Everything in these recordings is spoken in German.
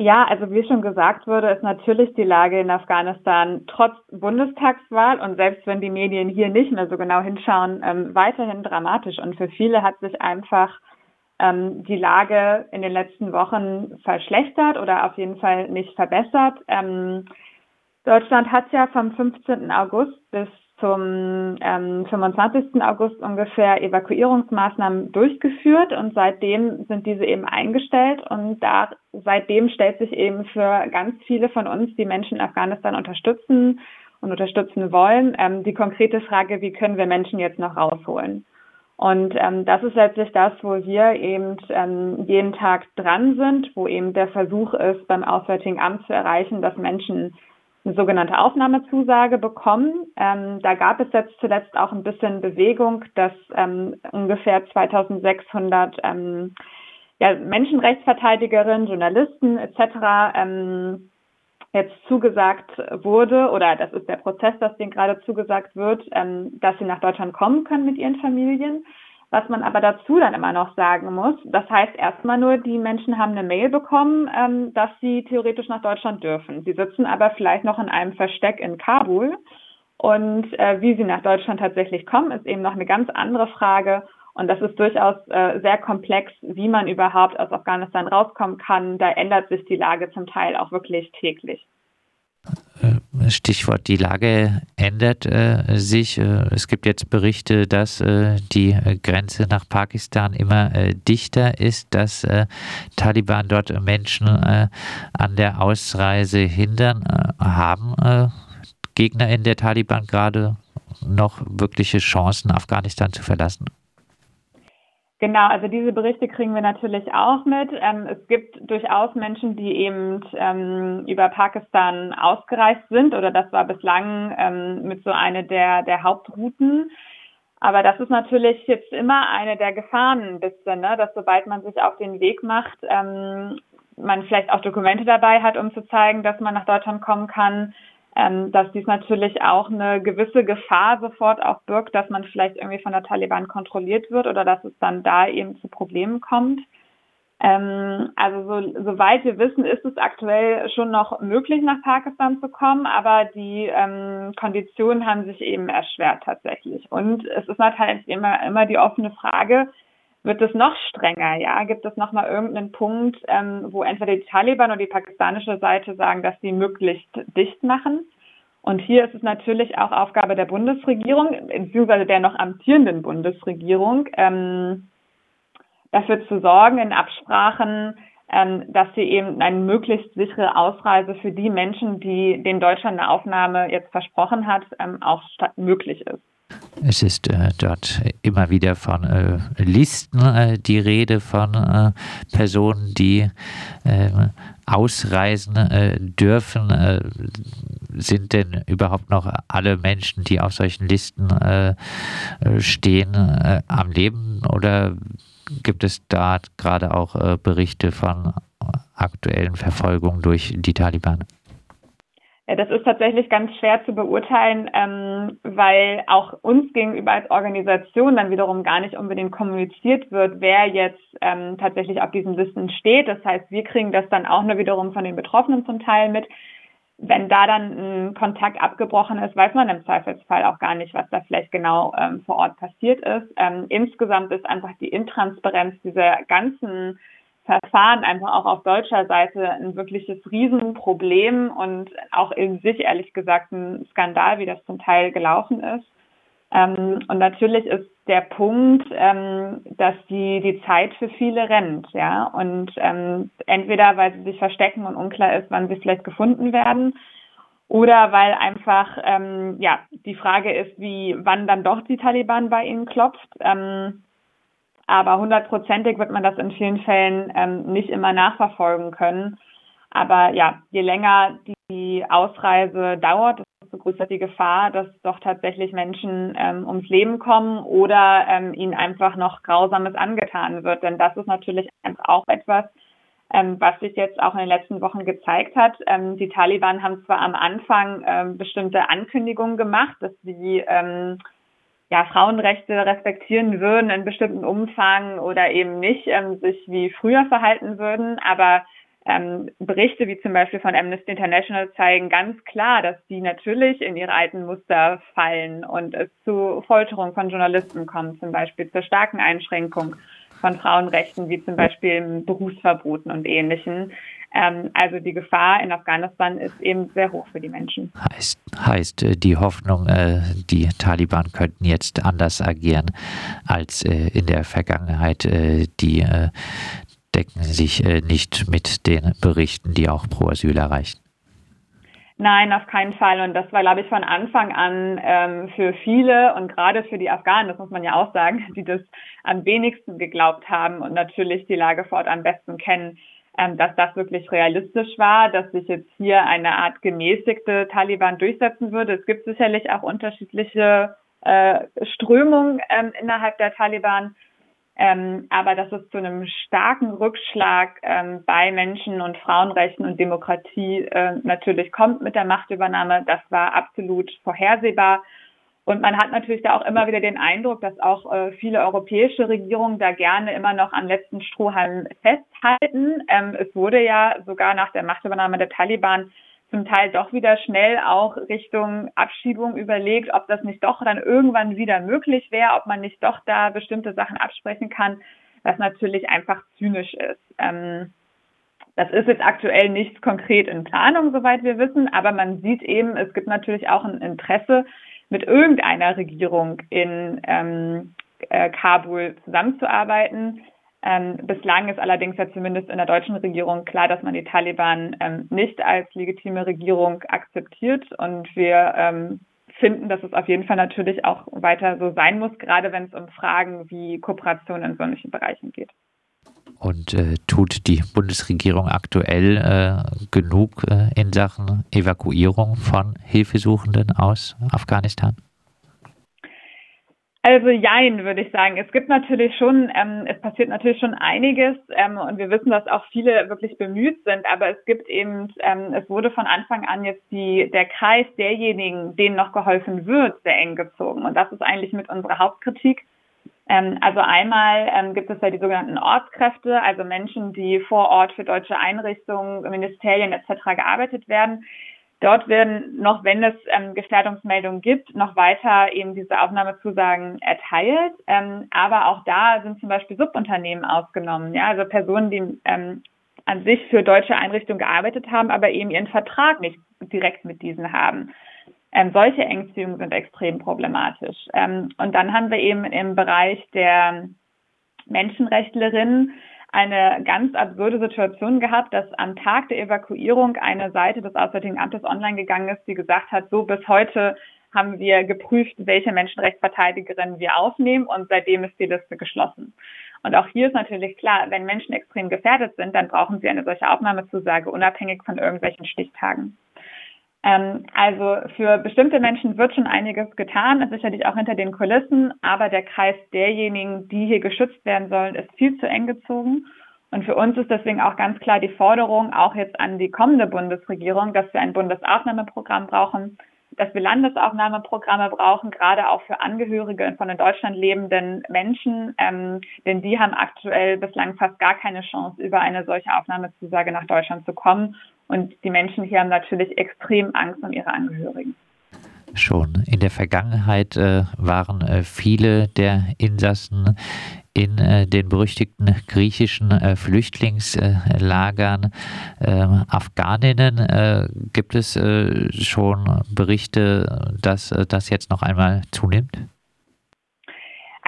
Ja, also wie schon gesagt wurde, ist natürlich die Lage in Afghanistan trotz Bundestagswahl und selbst wenn die Medien hier nicht mehr so genau hinschauen, ähm, weiterhin dramatisch. Und für viele hat sich einfach ähm, die Lage in den letzten Wochen verschlechtert oder auf jeden Fall nicht verbessert. Ähm, Deutschland hat ja vom 15. August bis zum ähm, 25. August ungefähr Evakuierungsmaßnahmen durchgeführt und seitdem sind diese eben eingestellt und da seitdem stellt sich eben für ganz viele von uns, die Menschen in Afghanistan unterstützen und unterstützen wollen, ähm, die konkrete Frage, wie können wir Menschen jetzt noch rausholen? Und ähm, das ist letztlich das, wo wir eben ähm, jeden Tag dran sind, wo eben der Versuch ist, beim Auswärtigen Amt zu erreichen, dass Menschen eine sogenannte Aufnahmezusage bekommen. Ähm, da gab es jetzt zuletzt auch ein bisschen Bewegung, dass ähm, ungefähr 2600 ähm, ja, Menschenrechtsverteidigerinnen, Journalisten etc. Ähm, jetzt zugesagt wurde, oder das ist der Prozess, dass denen gerade zugesagt wird, ähm, dass sie nach Deutschland kommen können mit ihren Familien. Was man aber dazu dann immer noch sagen muss, das heißt erstmal nur, die Menschen haben eine Mail bekommen, ähm, dass sie theoretisch nach Deutschland dürfen. Sie sitzen aber vielleicht noch in einem Versteck in Kabul. Und äh, wie sie nach Deutschland tatsächlich kommen, ist eben noch eine ganz andere Frage. Und das ist durchaus äh, sehr komplex, wie man überhaupt aus Afghanistan rauskommen kann. Da ändert sich die Lage zum Teil auch wirklich täglich. Äh, Stichwort, die Lage ändert äh, sich. Äh, es gibt jetzt Berichte, dass äh, die Grenze nach Pakistan immer äh, dichter ist, dass äh, Taliban dort Menschen an der Ausreise hindern. haben Gegner in der Taliban gerade noch wirkliche Chancen, Afghanistan zu verlassen? Genau, also diese Berichte kriegen wir natürlich auch mit. Ähm, es gibt durchaus Menschen, die eben ähm, über Pakistan ausgereist sind oder das war bislang ähm, mit so eine der, der Hauptrouten. Aber das ist natürlich jetzt immer eine der Gefahren ein bisschen, ne? dass sobald man sich auf den Weg macht, ähm, man vielleicht auch Dokumente dabei hat, um zu zeigen, dass man nach Deutschland kommen kann, ähm, dass dies natürlich auch eine gewisse Gefahr sofort auch birgt, dass man vielleicht irgendwie von der Taliban kontrolliert wird oder dass es dann da eben zu Problemen kommt. Ähm, also so, soweit wir wissen, ist es aktuell schon noch möglich, nach Pakistan zu kommen, aber die ähm, Konditionen haben sich eben erschwert tatsächlich. Und es ist natürlich immer, immer die offene Frage, wird es noch strenger, ja? Gibt es noch mal irgendeinen Punkt, ähm, wo entweder die Taliban oder die pakistanische Seite sagen, dass sie möglichst dicht machen? Und hier ist es natürlich auch Aufgabe der Bundesregierung, beziehungsweise der noch amtierenden Bundesregierung, ähm, dafür zu sorgen in Absprachen, ähm, dass sie eben eine möglichst sichere Ausreise für die Menschen, die den Deutschland eine Aufnahme jetzt versprochen hat, ähm, auch möglich ist. Es ist äh, dort immer wieder von äh, Listen äh, die Rede von äh, Personen, die ähm, ausreisen äh, dürfen. Äh, sind denn überhaupt noch alle Menschen, die auf solchen Listen stehen, am Leben oder gibt es da gerade auch Berichte von aktuellen Verfolgungen durch die Taliban? Das ist tatsächlich ganz schwer zu beurteilen, ähm, weil auch uns gegenüber als Organisation dann wiederum gar nicht unbedingt kommuniziert wird, wer jetzt ähm, tatsächlich auf diesen Listen steht. Das heißt, wir kriegen das dann auch nur wiederum von den Betroffenen zum Teil mit. Wenn da dann ein Kontakt abgebrochen ist, weiß man im Zweifelsfall auch gar nicht, was da vielleicht genau ähm, vor Ort passiert ist. Ähm, insgesamt ist einfach die Intransparenz dieser ganzen Verfahren einfach auch auf deutscher Seite ein wirkliches Riesenproblem und auch in sich ehrlich gesagt ein Skandal, wie das zum Teil gelaufen ist. Ähm, und natürlich ist der Punkt, ähm, dass die, die Zeit für viele rennt, ja. Und ähm, entweder weil sie sich verstecken und unklar ist, wann sie vielleicht gefunden werden, oder weil einfach ähm, ja die Frage ist, wie wann dann doch die Taliban bei ihnen klopft. Ähm, aber hundertprozentig wird man das in vielen Fällen ähm, nicht immer nachverfolgen können. Aber ja, je länger die Ausreise dauert, desto größer die Gefahr, dass doch tatsächlich Menschen ähm, ums Leben kommen oder ähm, ihnen einfach noch Grausames angetan wird. Denn das ist natürlich auch etwas, ähm, was sich jetzt auch in den letzten Wochen gezeigt hat. Ähm, die Taliban haben zwar am Anfang ähm, bestimmte Ankündigungen gemacht, dass sie ähm, ja, Frauenrechte respektieren würden in bestimmten Umfang oder eben nicht ähm, sich wie früher verhalten würden. Aber ähm, Berichte wie zum Beispiel von Amnesty International zeigen ganz klar, dass die natürlich in ihre alten Muster fallen und es zu Folterung von Journalisten kommt, zum Beispiel zur starken Einschränkung von Frauenrechten, wie zum Beispiel Berufsverboten und Ähnlichem. Ähm, also die Gefahr in Afghanistan ist eben sehr hoch für die Menschen. Heißt, heißt äh, die Hoffnung, äh, die Taliban könnten jetzt anders agieren als äh, in der Vergangenheit, die decken sich nicht mit den Berichten, die auch pro Asyl erreichen. Nein, auf keinen Fall. Und das war, glaube ich, von Anfang an ähm, für viele und gerade für die Afghanen, das muss man ja auch sagen, die das am wenigsten geglaubt haben und natürlich die Lage vor Ort am besten kennen, dass das wirklich realistisch war, dass sich jetzt hier eine Art gemäßigte Taliban durchsetzen würde. Es gibt sicherlich auch unterschiedliche äh, Strömungen ähm, innerhalb der Taliban. Ähm, aber dass es zu einem starken Rückschlag ähm, bei Menschen- und Frauenrechten und Demokratie äh, natürlich kommt mit der Machtübernahme, das war absolut vorhersehbar. Und man hat natürlich da auch immer wieder den Eindruck, dass auch äh, viele europäische Regierungen da gerne immer noch am letzten Strohhalm festhalten. Ähm, es wurde ja sogar nach der Machtübernahme der Taliban zum Teil doch wieder schnell auch Richtung Abschiebung überlegt, ob das nicht doch dann irgendwann wieder möglich wäre, ob man nicht doch da bestimmte Sachen absprechen kann, was natürlich einfach zynisch ist. Ähm, das ist jetzt aktuell nicht konkret in Planung, soweit wir wissen, aber man sieht eben, es gibt natürlich auch ein Interesse, mit irgendeiner Regierung in ähm, äh, Kabul zusammenzuarbeiten. Ähm, bislang ist allerdings ja zumindest in der deutschen Regierung klar, dass man die Taliban ähm, nicht als legitime Regierung akzeptiert. Und wir ähm, finden, dass es auf jeden Fall natürlich auch weiter so sein muss, gerade wenn es um Fragen wie Kooperation in solchen Bereichen geht. Und äh, tut die Bundesregierung aktuell äh, genug äh, in Sachen Evakuierung von Hilfesuchenden aus Afghanistan? Also jein, würde ich sagen. Es gibt natürlich schon, ähm, es passiert natürlich schon einiges ähm, und wir wissen, dass auch viele wirklich bemüht sind, aber es gibt eben, ähm, es wurde von Anfang an jetzt die, der Kreis derjenigen, denen noch geholfen wird, sehr eng gezogen. Und das ist eigentlich mit unserer Hauptkritik. Ähm, also einmal ähm, gibt es ja die sogenannten Ortskräfte, also Menschen, die vor Ort für deutsche Einrichtungen, Ministerien etc. gearbeitet werden. Dort werden noch, wenn es ähm, Gefährdungsmeldungen gibt, noch weiter eben diese Aufnahmezusagen erteilt. Ähm, aber auch da sind zum Beispiel Subunternehmen ausgenommen. Ja, also Personen, die ähm, an sich für deutsche Einrichtungen gearbeitet haben, aber eben ihren Vertrag nicht direkt mit diesen haben. Ähm, solche Engziehungen sind extrem problematisch. Ähm, und dann haben wir eben im Bereich der Menschenrechtlerinnen eine ganz absurde Situation gehabt, dass am Tag der Evakuierung eine Seite des Auswärtigen Amtes online gegangen ist, die gesagt hat, so bis heute haben wir geprüft, welche Menschenrechtsverteidigerinnen wir aufnehmen und seitdem ist die Liste geschlossen. Und auch hier ist natürlich klar, wenn Menschen extrem gefährdet sind, dann brauchen sie eine solche Aufnahmezusage unabhängig von irgendwelchen Stichtagen. Ähm, also für bestimmte Menschen wird schon einiges getan, sicherlich auch hinter den Kulissen, aber der Kreis derjenigen, die hier geschützt werden sollen, ist viel zu eng gezogen. Und für uns ist deswegen auch ganz klar die Forderung, auch jetzt an die kommende Bundesregierung, dass wir ein Bundesaufnahmeprogramm brauchen, dass wir Landesaufnahmeprogramme brauchen, gerade auch für Angehörige von in Deutschland lebenden Menschen, ähm, denn die haben aktuell bislang fast gar keine Chance, über eine solche Aufnahmezusage nach Deutschland zu kommen. Und die Menschen hier haben natürlich extrem Angst um ihre Angehörigen. Schon in der Vergangenheit äh, waren äh, viele der Insassen in äh, den berüchtigten griechischen äh, Flüchtlingslagern ähm, Afghaninnen. Äh, gibt es äh, schon Berichte, dass das jetzt noch einmal zunimmt?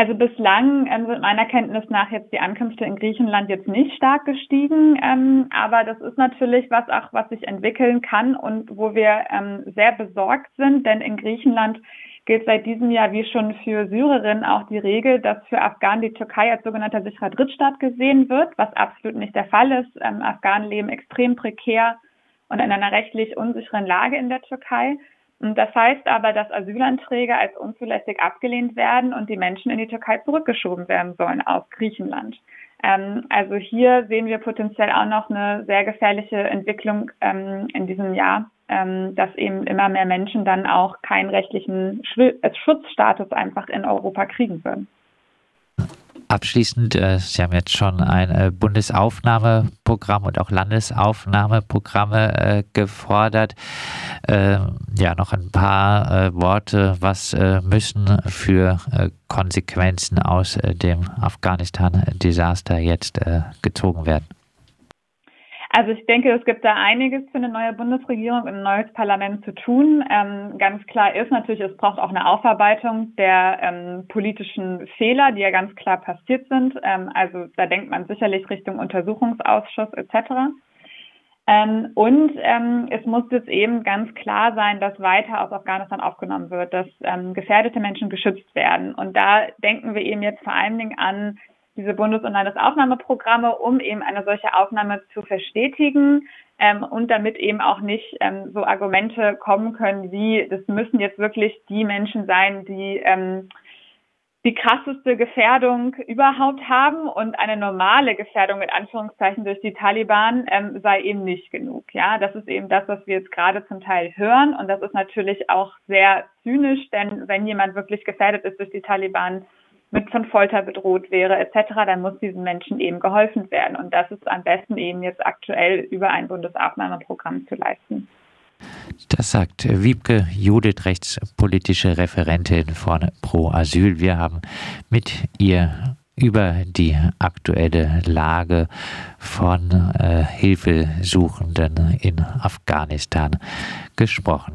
Also bislang ähm, sind meiner Kenntnis nach jetzt die Ankünfte in Griechenland jetzt nicht stark gestiegen, ähm, aber das ist natürlich was auch, was sich entwickeln kann und wo wir ähm, sehr besorgt sind, denn in Griechenland gilt seit diesem Jahr wie schon für Syrerinnen auch die Regel, dass für Afghanen die Türkei als sogenannter sicherer Drittstaat gesehen wird, was absolut nicht der Fall ist. Ähm, Afghanen leben extrem prekär und in einer rechtlich unsicheren Lage in der Türkei. Das heißt aber, dass Asylanträge als unzulässig abgelehnt werden und die Menschen in die Türkei zurückgeschoben werden sollen aus Griechenland. Ähm, also hier sehen wir potenziell auch noch eine sehr gefährliche Entwicklung ähm, in diesem Jahr, ähm, dass eben immer mehr Menschen dann auch keinen rechtlichen Schutzstatus einfach in Europa kriegen würden. Abschließend, äh, Sie haben jetzt schon ein äh, Bundesaufnahmeprogramm und auch Landesaufnahmeprogramme äh, gefordert. Ähm, ja, noch ein paar Worte. Was müssen für Konsequenzen aus dem Afghanistan-Desaster jetzt gezogen werden? Also ich denke, es gibt da einiges für eine neue Bundesregierung und ein neues Parlament zu tun. Ähm, ganz klar ist natürlich, es braucht auch eine Aufarbeitung der ähm, politischen Fehler, die ja ganz klar passiert sind. Ähm, also da denkt man sicherlich Richtung Untersuchungsausschuss etc. Ähm, und ähm, es muss jetzt eben ganz klar sein, dass weiter aus Afghanistan aufgenommen wird, dass ähm, gefährdete Menschen geschützt werden. Und da denken wir eben jetzt vor allen Dingen an diese Bundes- und Landesaufnahmeprogramme, um eben eine solche Aufnahme zu verstetigen ähm, und damit eben auch nicht ähm, so Argumente kommen können wie, das müssen jetzt wirklich die Menschen sein, die ähm, die krasseste Gefährdung überhaupt haben und eine normale Gefährdung mit Anführungszeichen durch die Taliban ähm, sei eben nicht genug. Ja, das ist eben das, was wir jetzt gerade zum Teil hören und das ist natürlich auch sehr zynisch, denn wenn jemand wirklich gefährdet ist durch die Taliban, mit von Folter bedroht wäre etc., dann muss diesen Menschen eben geholfen werden. Und das ist am besten eben jetzt aktuell über ein Bundesaufnahmeprogramm zu leisten. Das sagt Wiebke Judith, rechtspolitische Referentin von Pro Asyl. Wir haben mit ihr über die aktuelle Lage von äh, Hilfesuchenden in Afghanistan gesprochen.